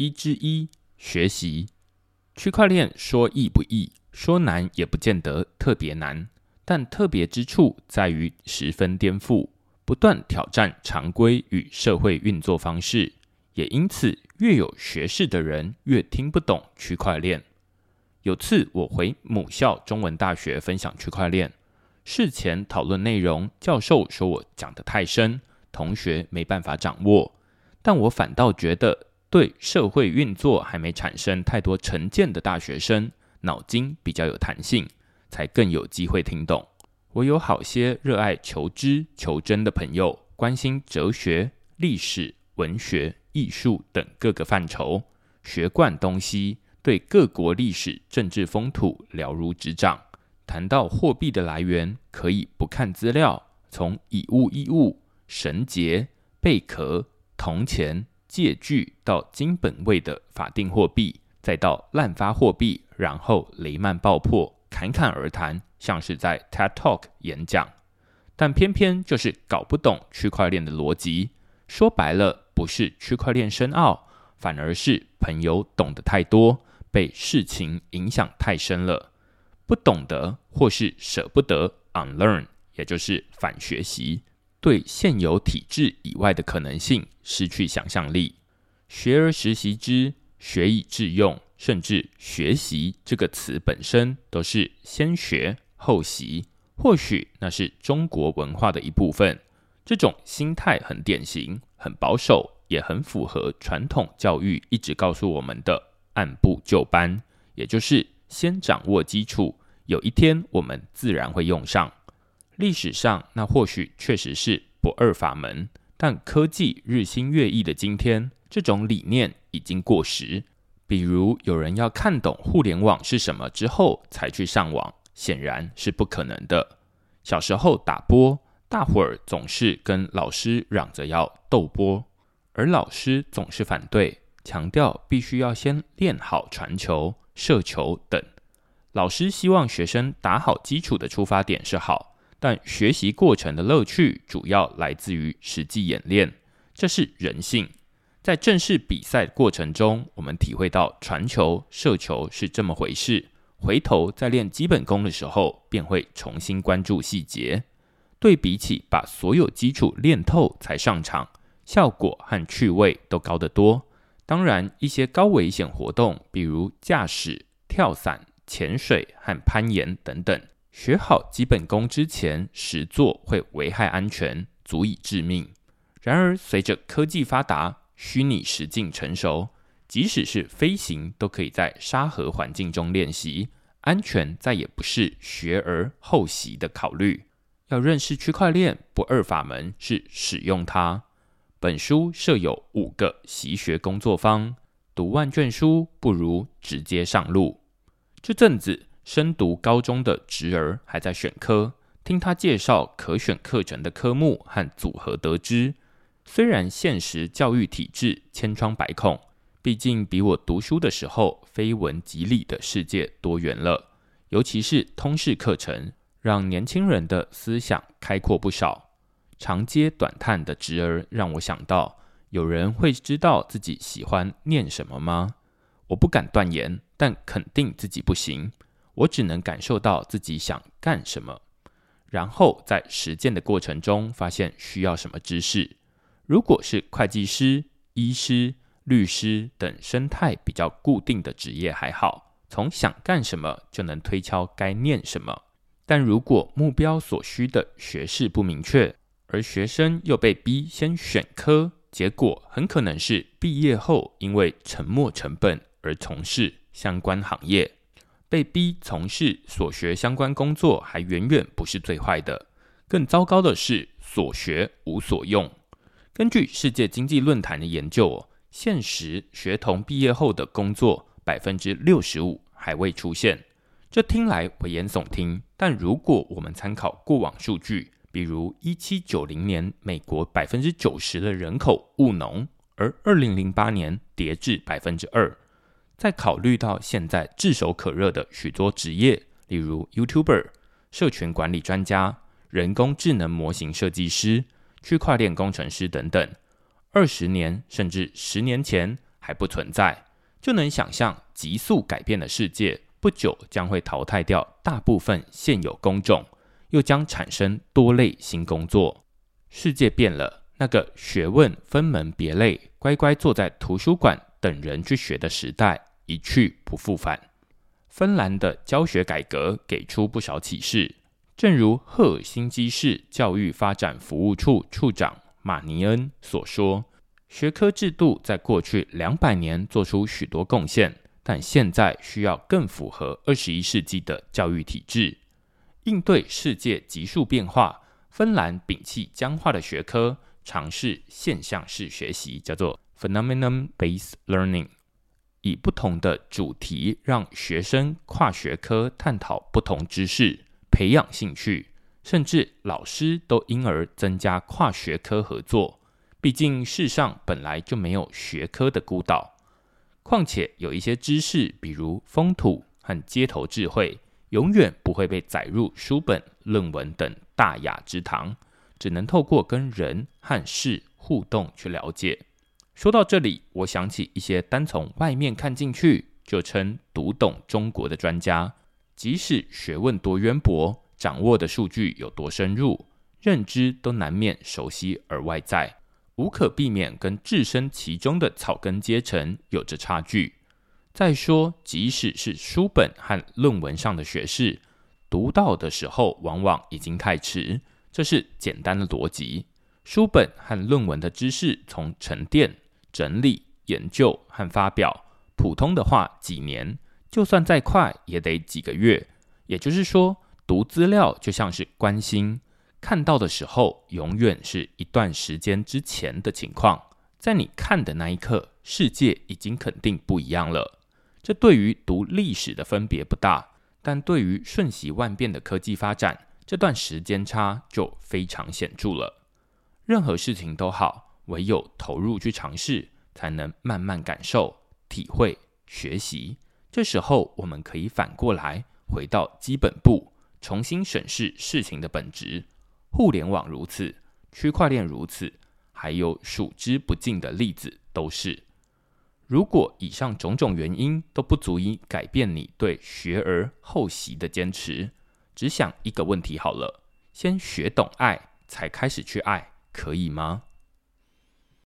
一之一：学习。区块链说易不易，说难也不见得特别难，但特别之处在于十分颠覆，不断挑战常规与社会运作方式。也因此，越有学识的人越听不懂区块链。有次我回母校中文大学分享区块链，事前讨论内容，教授说我讲得太深，同学没办法掌握。但我反倒觉得，对社会运作还没产生太多成见的大学生，脑筋比较有弹性，才更有机会听懂。我有好些热爱求知求真的朋友，关心哲学、历史、文学。艺术等各个范畴，学贯东西，对各国历史、政治风土了如指掌。谈到货币的来源，可以不看资料，从以物易物、绳结、贝壳、铜钱、借据到金本位的法定货币，再到滥发货币，然后雷曼爆破，侃侃而谈，像是在 TED Talk 演讲。但偏偏就是搞不懂区块链的逻辑，说白了。不是区块链深奥，反而是朋友懂得太多，被事情影响太深了，不懂得或是舍不得 unlearn，也就是反学习，对现有体制以外的可能性失去想象力。学而时习之，学以致用，甚至学习这个词本身都是先学后习，或许那是中国文化的一部分。这种心态很典型。很保守，也很符合传统教育一直告诉我们的按部就班，也就是先掌握基础，有一天我们自然会用上。历史上那或许确实是不二法门，但科技日新月异的今天，这种理念已经过时。比如有人要看懂互联网是什么之后才去上网，显然是不可能的。小时候打波。大伙儿总是跟老师嚷着要斗波，而老师总是反对，强调必须要先练好传球、射球等。老师希望学生打好基础的出发点是好，但学习过程的乐趣主要来自于实际演练，这是人性。在正式比赛过程中，我们体会到传球、射球是这么回事，回头在练基本功的时候，便会重新关注细节。对比起把所有基础练透才上场，效果和趣味都高得多。当然，一些高危险活动，比如驾驶、跳伞、潜水和攀岩等等，学好基本功之前实做会危害安全，足以致命。然而，随着科技发达，虚拟实境成熟，即使是飞行都可以在沙河环境中练习，安全再也不是学而后习的考虑。要认识区块链，不二法门是使用它。本书设有五个习学工作坊，读万卷书不如直接上路。这阵子深读高中的侄儿还在选科，听他介绍可选课程的科目和组合，得知虽然现实教育体制千疮百孔，毕竟比我读书的时候非文即理的世界多元了，尤其是通识课程。让年轻人的思想开阔不少。长嗟短叹的侄儿让我想到：有人会知道自己喜欢念什么吗？我不敢断言，但肯定自己不行。我只能感受到自己想干什么，然后在实践的过程中发现需要什么知识。如果是会计师、医师、律师等生态比较固定的职业还好，从想干什么就能推敲该念什么。但如果目标所需的学士不明确，而学生又被逼先选科，结果很可能是毕业后因为沉没成本而从事相关行业。被逼从事所学相关工作，还远远不是最坏的。更糟糕的是所学无所用。根据世界经济论坛的研究，现实学童毕业后的工作百分之六十五还未出现。这听来危言耸听，但如果我们参考过往数据，比如一七九零年美国百分之九十的人口务农，而二零零八年跌至百分之二，再考虑到现在炙手可热的许多职业，例如 YouTuber、社群管理专家、人工智能模型设计师、区块链工程师等等，二十年甚至十年前。还不存在，就能想象急速改变的世界，不久将会淘汰掉大部分现有工种，又将产生多类新工作。世界变了，那个学问分门别类，乖乖坐在图书馆等人去学的时代一去不复返。芬兰的教学改革给出不少启示，正如赫尔辛基市教育发展服务处处长马尼恩所说：“学科制度在过去两百年做出许多贡献，但现在需要更符合二十一世纪的教育体制，应对世界急速变化。芬兰摒弃僵化的学科，尝试现象式学习，叫做 phenomenon-based learning。”以不同的主题，让学生跨学科探讨不同知识，培养兴趣，甚至老师都因而增加跨学科合作。毕竟世上本来就没有学科的孤岛，况且有一些知识，比如风土和街头智慧，永远不会被载入书本、论文等大雅之堂，只能透过跟人和事互动去了解。说到这里，我想起一些单从外面看进去就称读懂中国的专家，即使学问多渊博，掌握的数据有多深入，认知都难免熟悉而外在，无可避免跟置身其中的草根阶层有着差距。再说，即使是书本和论文上的学士，读到的时候往往已经太迟，这是简单的逻辑。书本和论文的知识从沉淀。整理、研究和发表，普通的话几年，就算再快也得几个月。也就是说，读资料就像是关心，看到的时候永远是一段时间之前的情况，在你看的那一刻，世界已经肯定不一样了。这对于读历史的分别不大，但对于瞬息万变的科技发展，这段时间差就非常显著了。任何事情都好。唯有投入去尝试，才能慢慢感受、体会、学习。这时候，我们可以反过来回到基本部，重新审视事情的本质。互联网如此，区块链如此，还有数之不尽的例子都是。如果以上种种原因都不足以改变你对学而后习的坚持，只想一个问题好了：先学懂爱，才开始去爱，可以吗？